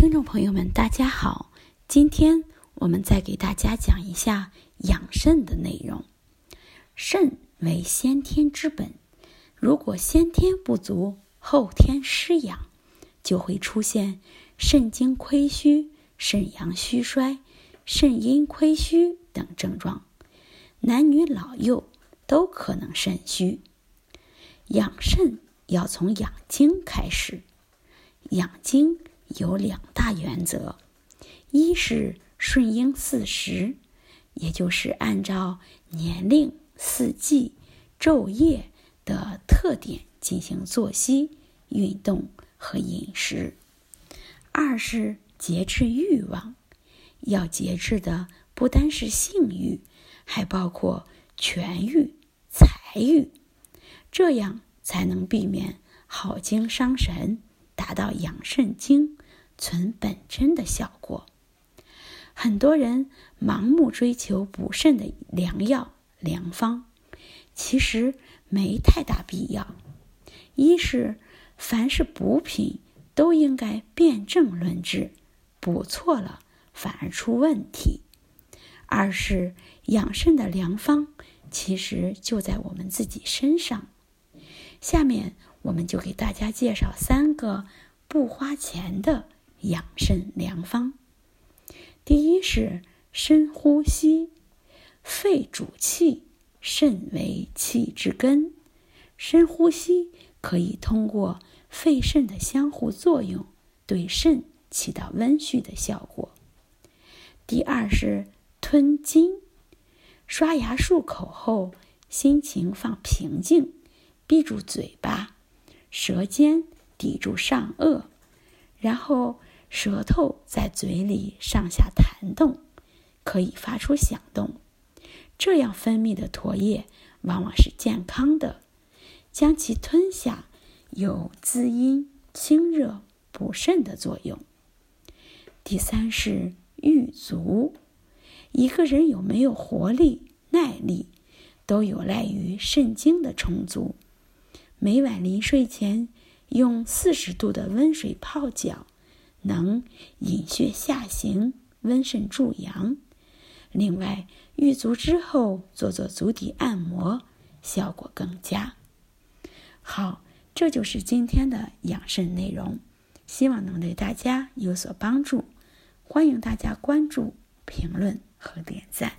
听众朋友们，大家好，今天我们再给大家讲一下养肾的内容。肾为先天之本，如果先天不足，后天失养，就会出现肾精亏虚、肾阳虚衰、肾阴亏虚等症状，男女老幼都可能肾虚。养肾要从养精开始，养精。有两大原则：一是顺应四时，也就是按照年龄、四季、昼夜的特点进行作息、运动和饮食；二是节制欲望，要节制的不单是性欲，还包括权欲、财欲，这样才能避免好精伤神，达到养肾精。存本真的效果，很多人盲目追求补肾的良药良方，其实没太大必要。一是凡是补品都应该辨证论治，补错了反而出问题；二是养肾的良方其实就在我们自己身上。下面我们就给大家介绍三个不花钱的。养肾良方，第一是深呼吸。肺主气，肾为气之根，深呼吸可以通过肺肾的相互作用，对肾起到温煦的效果。第二是吞津。刷牙漱口后，心情放平静，闭住嘴巴，舌尖抵住上颚，然后。舌头在嘴里上下弹动，可以发出响动，这样分泌的唾液往往是健康的。将其吞下，有滋阴、清热、补肾的作用。第三是郁足，一个人有没有活力、耐力，都有赖于肾精的充足。每晚临睡前用四十度的温水泡脚。能引血下行、温肾助阳。另外，浴足之后做做足底按摩，效果更佳。好，这就是今天的养肾内容，希望能对大家有所帮助。欢迎大家关注、评论和点赞。